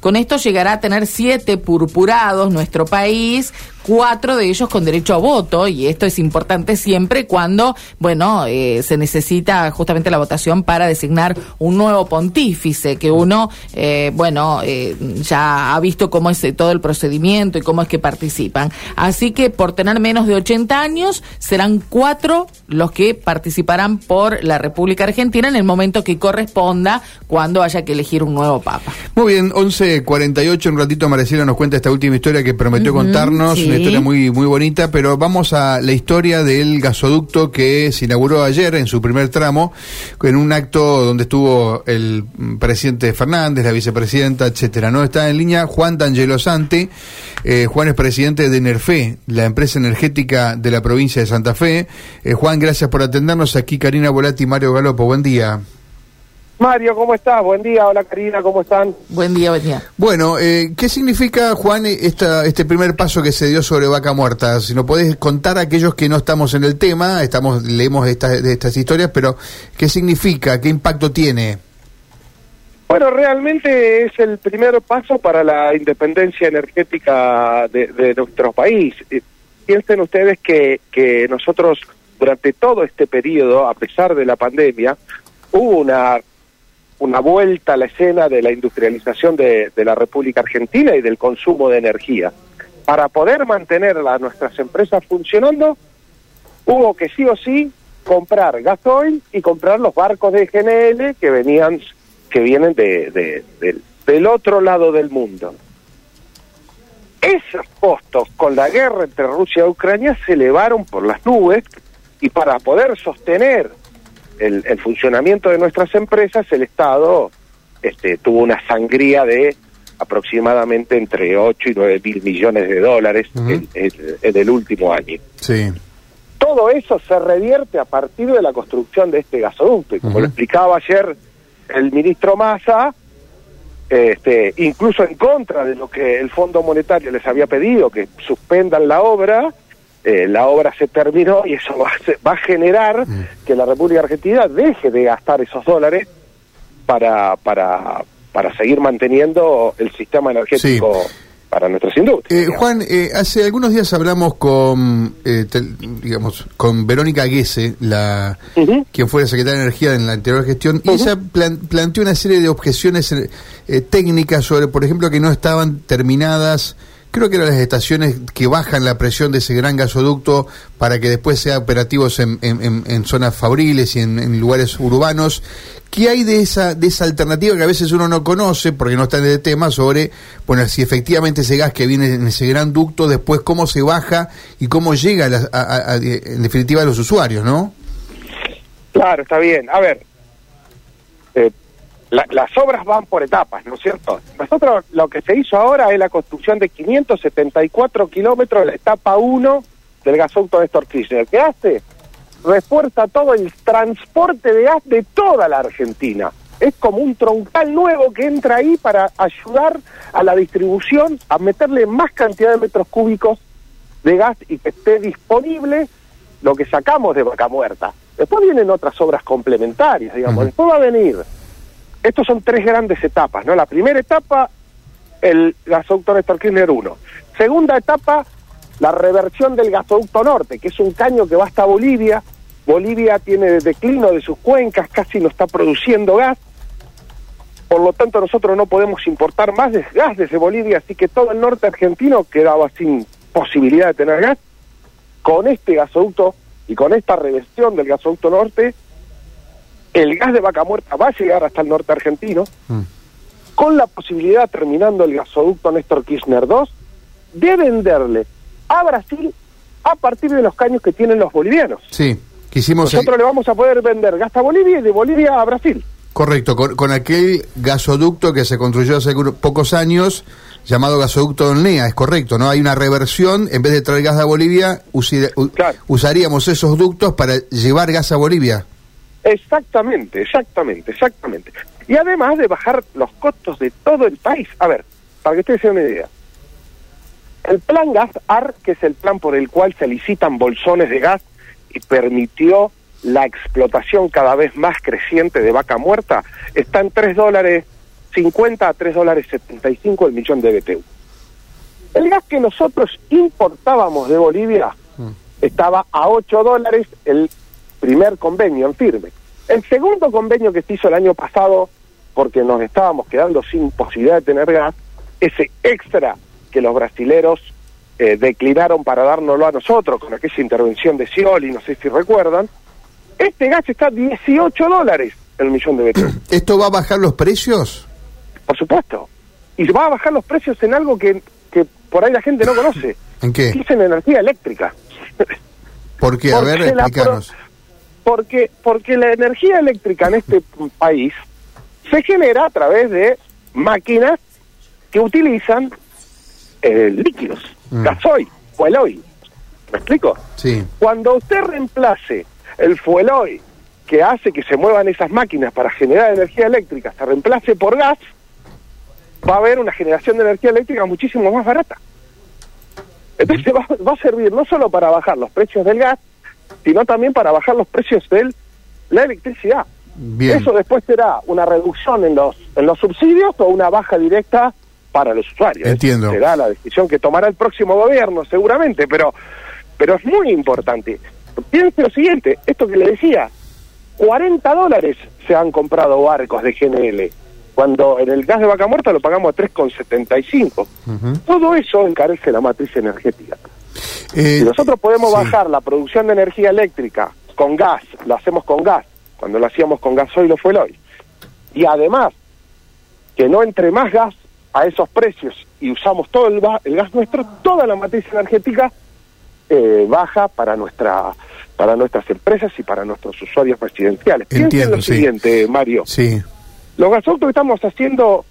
Con esto llegará a tener siete purpurados nuestro país, cuatro de ellos con derecho a voto, y esto es importante siempre cuando, bueno, eh, se necesita justamente la votación para designar un nuevo pontífice, que uno, eh, bueno, eh, ya ha visto cómo es todo el procedimiento y cómo es que participan. Así que por tener menos de 80 años, serán cuatro los que participarán por la República Argentina en el momento que corresponda cuando haya que elegir un nuevo papa. Muy bien, 11.48, un ratito Maricela nos cuenta esta última historia que prometió contarnos una historia muy, muy bonita, pero vamos a la historia del gasoducto que se inauguró ayer en su primer tramo, en un acto donde estuvo el presidente Fernández, la vicepresidenta, etcétera. ¿no? Está en línea Juan D'Angelo Santi. Eh, Juan es presidente de Nerfe, la empresa energética de la provincia de Santa Fe. Eh, Juan, gracias por atendernos. Aquí Karina Volati y Mario Galopo. Buen día. Mario, ¿cómo estás? Buen día. Hola, Karina, ¿cómo están? Buen día, buen día. Bueno, eh, ¿qué significa, Juan, esta, este primer paso que se dio sobre Vaca Muerta? Si nos podés contar a aquellos que no estamos en el tema, estamos leemos estas, de estas historias, pero ¿qué significa? ¿Qué impacto tiene? Bueno, realmente es el primer paso para la independencia energética de, nuestro país. Eh, piensen ustedes que, que nosotros durante todo este periodo, a pesar de la pandemia, hubo una una vuelta a la escena de la industrialización de, la República Argentina y del consumo de energía. Para poder mantener a nuestras empresas funcionando, hubo que sí o sí comprar gasoil y comprar los barcos de GNL que venían que vienen de, del otro lado del mundo. Esos costos con la guerra entre Rusia y Ucrania se elevaron por las nubes y para poder sostener el, funcionamiento de nuestras empresas, el Estado este, tuvo una sangría de aproximadamente entre 8 y 9 mil millones de dólares en, el último año. Sí. Todo eso se revierte a partir de la construcción de este gasoducto. Y como lo explicaba ayer el ministro Massa, este, incluso en contra de lo que el Fondo Monetario les había pedido, que suspendan la obra, eh, la obra se terminó y eso va, va a generar mm. que la República Argentina deje de gastar esos dólares para, para, para seguir manteniendo el sistema energético. Para nuestras industrias. Eh, Juan, eh, hace algunos días hablamos con, digamos, con Verónica Guese, la, quien fue la secretaria de Energía en la anterior gestión, y ella planteó una serie de objeciones técnicas sobre, por ejemplo, que no estaban terminadas creo que eran las estaciones que bajan la presión de ese gran gasoducto para que después sea operativos en, en, zonas fabriles y en, lugares urbanos. ¿Qué hay de esa, de esa alternativa que a veces uno no conoce porque no está en el tema sobre, bueno, si efectivamente ese gas que viene en ese gran ducto, después cómo se baja y cómo llega en definitiva a los usuarios, ¿no? Claro, está bien. A ver, las obras van por etapas, ¿no es cierto? Nosotros lo que se hizo ahora es la construcción de 574 kilómetros de la etapa 1 del gasoducto Néstor Kirchner. ¿Qué hace? Refuerza todo el transporte de gas de toda la Argentina. Es como un troncal nuevo que entra ahí para ayudar a la distribución, a meterle más cantidad de metros cúbicos de gas y que esté disponible lo que sacamos de Vaca Muerta. Después vienen otras obras complementarias, digamos. Después va a venir estos son tres grandes etapas, ¿no? La primera etapa, el gasoducto Néstor Kirchner 1. Segunda etapa, la reversión del gasoducto norte, que es un caño que va hasta Bolivia. Bolivia tiene declino de sus cuencas, casi no está produciendo gas. Por lo tanto, nosotros no podemos importar más gas desde Bolivia, así que todo el norte argentino quedaba sin posibilidad de tener gas. Con este gasoducto y con esta reversión del gasoducto norte, el gas de vaca muerta va a llegar hasta el norte argentino, mm. con la posibilidad, terminando el gasoducto Néstor Kirchner 2, de venderle a Brasil a partir de los caños que tienen los bolivianos. Sí, quisimos... Nosotros le vamos a poder vender gas a Bolivia y de Bolivia a Brasil. Correcto, con, aquel gasoducto que se construyó hace pocos años, llamado gasoducto Olnea, es correcto, ¿no? Hay una reversión, en vez de traer gas a Bolivia, usaríamos esos ductos para llevar gas a Bolivia. Exactamente, exactamente, exactamente. Y además de bajar los costos de todo el país. A ver, para que ustedes se den una idea. El plan Gas AR, que es el plan por el cual se licitan bolsones de gas y permitió la explotación cada vez más creciente de vaca muerta, está en 3 dólares 2.50 a 3 dólares 75 el millón de BTU. El gas que nosotros importábamos de Bolivia mm. estaba a 8 dólares el primer convenio en firme. El segundo convenio que se hizo el año pasado, porque nos estábamos quedando sin posibilidad de tener gas, ese extra que los brasileros eh, declinaron para dárnoslo a nosotros con aquella intervención de Scioli, no sé si recuerdan, este gas está a 18 dólares el millón de BTU. ¿Esto va a bajar los precios? Por supuesto. Y va a bajar los precios en algo que, que por ahí la gente no conoce. ¿En qué? Es en energía eléctrica. ¿Por qué? A ver, explícanos. Porque, porque la energía eléctrica en este país se genera a través de máquinas que utilizan eh, líquidos, mm. gasoil, fueloil. ¿Me explico? Sí. Cuando usted reemplace el fueloil que hace que se muevan esas máquinas para generar energía eléctrica, se reemplace por gas, va a haber una generación de energía eléctrica muchísimo más barata. Entonces va, va a servir no solo para bajar los precios del gas, sino también para bajar los precios de la electricidad. Eso después será una reducción en los en los subsidios o una baja directa para los usuarios. Entiendo. Será la decisión que tomará el próximo gobierno, seguramente, pero pero es muy importante. Piense lo siguiente, esto que le decía, 40 dólares se han comprado barcos de GNL, cuando en el gas de vaca muerta lo pagamos a 3,75. Todo eso encarece la matriz energética. Eh, si nosotros podemos bajar la producción de energía eléctrica con gas, lo hacemos con gas, cuando lo hacíamos con gasoil o fueloil, y además que no entre más gas a esos precios y usamos todo el, gas nuestro, toda la matriz energética eh, baja para nuestra para nuestras empresas y para nuestros usuarios residenciales. Entiendo, lo siguiente, Mario. Sí. Los gasoductos que estamos haciendo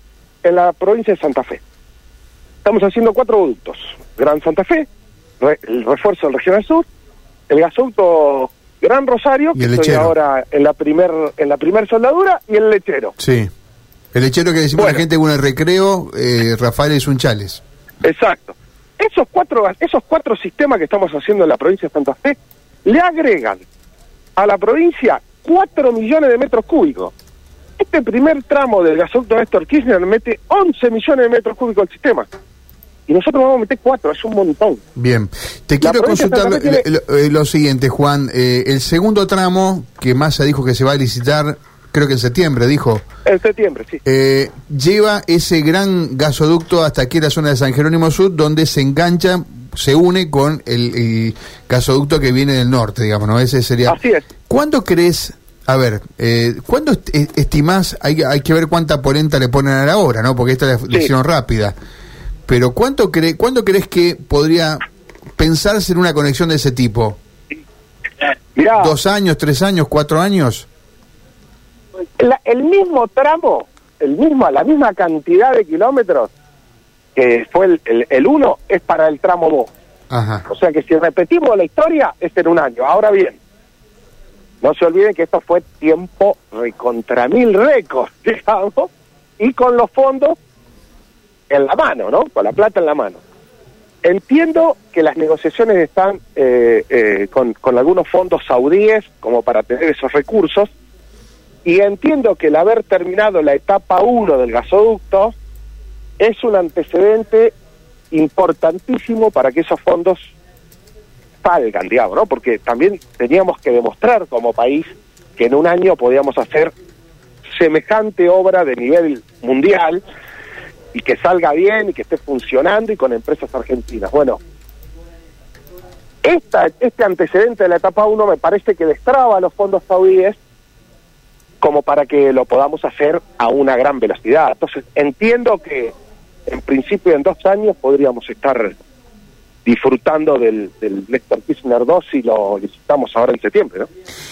en la provincia de Santa Fe. Estamos haciendo cuatro ductos. Gran Santa Fe, el refuerzo del Regional Sur, el gasoducto Gran Rosario, que estoy ahora en la primer en la primer soldadura, y el lechero. Sí. El lechero que decimos la gente con el recreo, eh, Rafael Sunchales. Exacto. Esos cuatro, esos cuatro sistemas que estamos haciendo en la provincia de Santa Fe le agregan a la provincia cuatro millones de metros cúbicos. Este primer tramo del gasoducto Néstor Kirchner mete 11 millones de metros cúbicos al sistema y nosotros vamos a meter cuatro, es un montón. Bien, te quiero consultar eh, lo, siguiente, Juan. Eh, el segundo tramo, que Massa dijo que se va a licitar, creo que en septiembre, dijo. En septiembre, sí. Eh, lleva ese gran gasoducto hasta aquí, la zona de San Jerónimo Sur, donde se engancha, se une con el, gasoducto que viene del norte, digamos, ¿no? Ese sería. Así es. ¿Cuándo crees.? A ver, eh, ¿cuándo estimás? Hay, hay que ver cuánta polenta le ponen a la hora, ¿no? Porque esta es la decisión rápida pero ¿cuánto cree, ¿cuándo crees que podría pensarse en una conexión de ese tipo? ¿Dos años, tres años, cuatro años? el mismo tramo, el mismo, la misma cantidad de kilómetros que fue el, el, uno, es para el tramo 2. O sea que si repetimos la historia, es en un año. Ahora bien, no se olviden que esto fue tiempo contra mil récords, digamos, y con los fondos en la mano, ¿no? Con la plata en la mano. Entiendo que las negociaciones están eh, eh, con, con algunos fondos saudíes como para tener esos recursos y entiendo que el haber terminado la etapa 1 del gasoducto es un antecedente importantísimo para que esos fondos salgan, digamos, ¿no? Porque también teníamos que demostrar como país que en un año podíamos hacer semejante obra de nivel mundial y que salga bien y que esté funcionando y con empresas argentinas. Bueno, esta, este antecedente de la etapa 1 me parece que destraba los fondos saudíes como para que lo podamos hacer a una gran velocidad. Entonces, entiendo que en principio en dos años podríamos estar disfrutando del, del Néstor Kirchner 2 y lo licitamos ahora en septiembre, ¿no?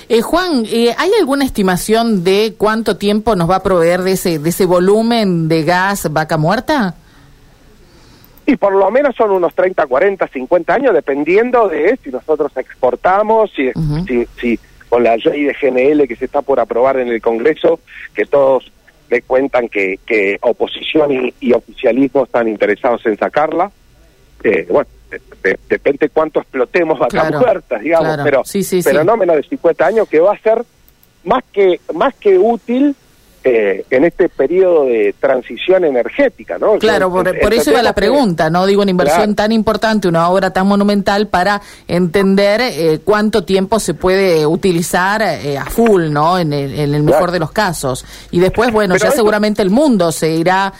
Eh, Juan, eh, ¿hay alguna estimación de cuánto tiempo nos va a proveer de ese, de ese volumen de gas vaca muerta? Y por lo menos son unos 30, 40, 50 años, dependiendo de si nosotros exportamos, si, si, si con la ley de GNL que se está por aprobar en el Congreso, que todos le cuentan que, que oposición y, y oficialismo están interesados en sacarla. Eh, bueno, depende cuánto explotemos vacas muertas, digamos, pero, pero no menos de 50 años, que va a ser más que, más que útil eh, en este periodo de transición energética, ¿no? Claro, por, eso iba la pregunta, ¿no? Digo, una inversión tan importante, una obra tan monumental para entender eh, cuánto tiempo se puede utilizar eh, a full, ¿no? En el, mejor de los casos. Y después, bueno, ya seguramente el mundo se irá,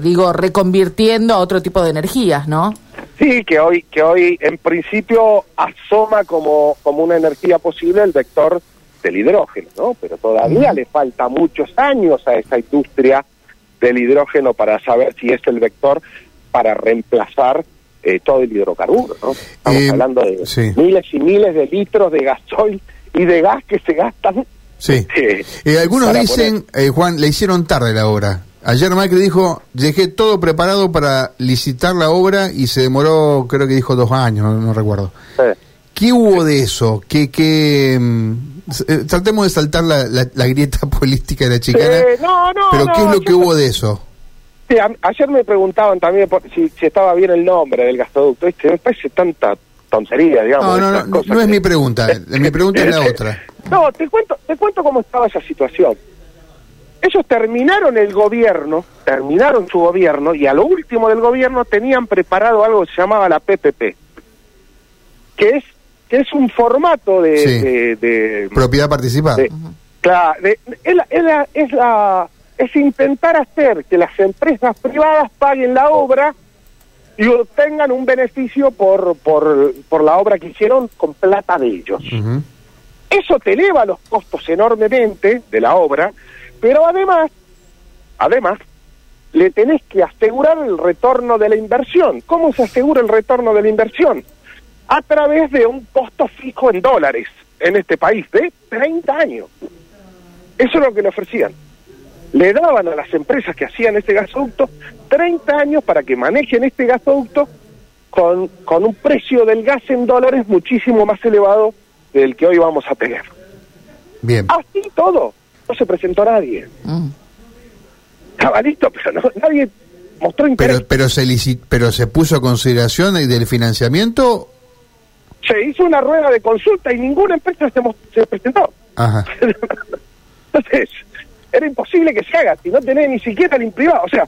digo, reconvirtiendo a otro tipo de energías, ¿no? Sí, que hoy, que hoy en principio asoma como, como una energía posible el vector del hidrógeno, ¿no? Pero todavía le falta muchos años a esa industria del hidrógeno para saber si es el vector para reemplazar eh, todo el hidrocarburo, ¿no? Estamos eh, hablando de miles y miles de litros de gasoil y de gas que se gastan. Sí. Eh, algunos dicen, Juan, le hicieron tarde la obra. Ayer Macri dijo, dejé todo preparado para licitar la obra y se demoró, creo que dijo dos años, no, recuerdo. ¿Qué hubo de eso? ¿Qué, qué, mm, eh, tratemos de saltar la, la, grieta política de la chicana. no, no, pero ¿qué es lo que hubo de eso? Sí, ayer me preguntaban también si, estaba bien el nombre del gasoducto. Este, me parece tanta tontería, digamos. No, no, no, no es mi pregunta. mi pregunta es la otra. No, te cuento, te cuento cómo estaba esa situación. Ellos terminaron el gobierno, terminaron su gobierno y a lo último del gobierno tenían preparado algo que se llamaba la PPP, que es es un formato de... Propiedad participada. claro, es, la, es, la, es intentar hacer que las empresas privadas paguen la obra y obtengan un beneficio por, por, por la obra que hicieron con plata de ellos. Eso te eleva los costos enormemente de la obra, pero además, además, le tenés que asegurar el retorno de la inversión. ¿Cómo se asegura el retorno de la inversión? a través de un costo fijo en dólares en este país de 30 años. Eso es lo que le ofrecían. Le daban a las empresas que hacían este gasoducto 30 años para que manejen este gasoducto con, con un precio del gas en dólares muchísimo más elevado del que hoy vamos a tener. Bien. Así todo. No se presentó nadie. Mm. Estaba listo, pero no, nadie mostró interés. Pero, pero, se, pero se puso a consideración del financiamiento se hizo una rueda de consulta y ninguna empresa se, se presentó. Entonces, era imposible que se haga, si no tenés ni siquiera el privado. O sea,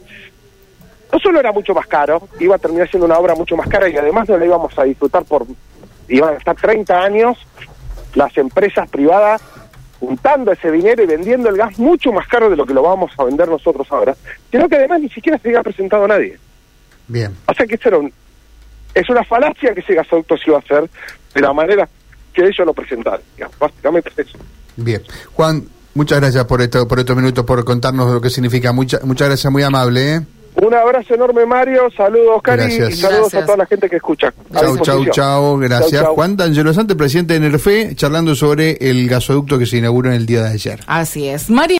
no solo era mucho más caro, iba a terminar siendo una obra mucho más cara y además no la íbamos a disfrutar por... Iban a estar 30 años las empresas privadas juntando ese dinero y vendiendo el gas mucho más caro de lo que lo vamos a vender nosotros ahora, sino que además ni siquiera se había presentado nadie. Bien. O sea que eso era un, es una falacia que ese gasoducto se iba a hacer de la manera que ellos lo presentaron. Básicamente es eso. Bien. Juan, muchas gracias por esto, por estos minutos, por contarnos lo que significa. Mucha, muchas gracias, muy amable. ¿eh? Un abrazo enorme, Mario. Saludos, Cari. Y saludos a toda la gente que escucha. Chau, chau, chau. Gracias. Juan D'Angelo Sante, presidente de NERFE, charlando sobre el gasoducto que se inauguró en el día de ayer. Así es. Mario.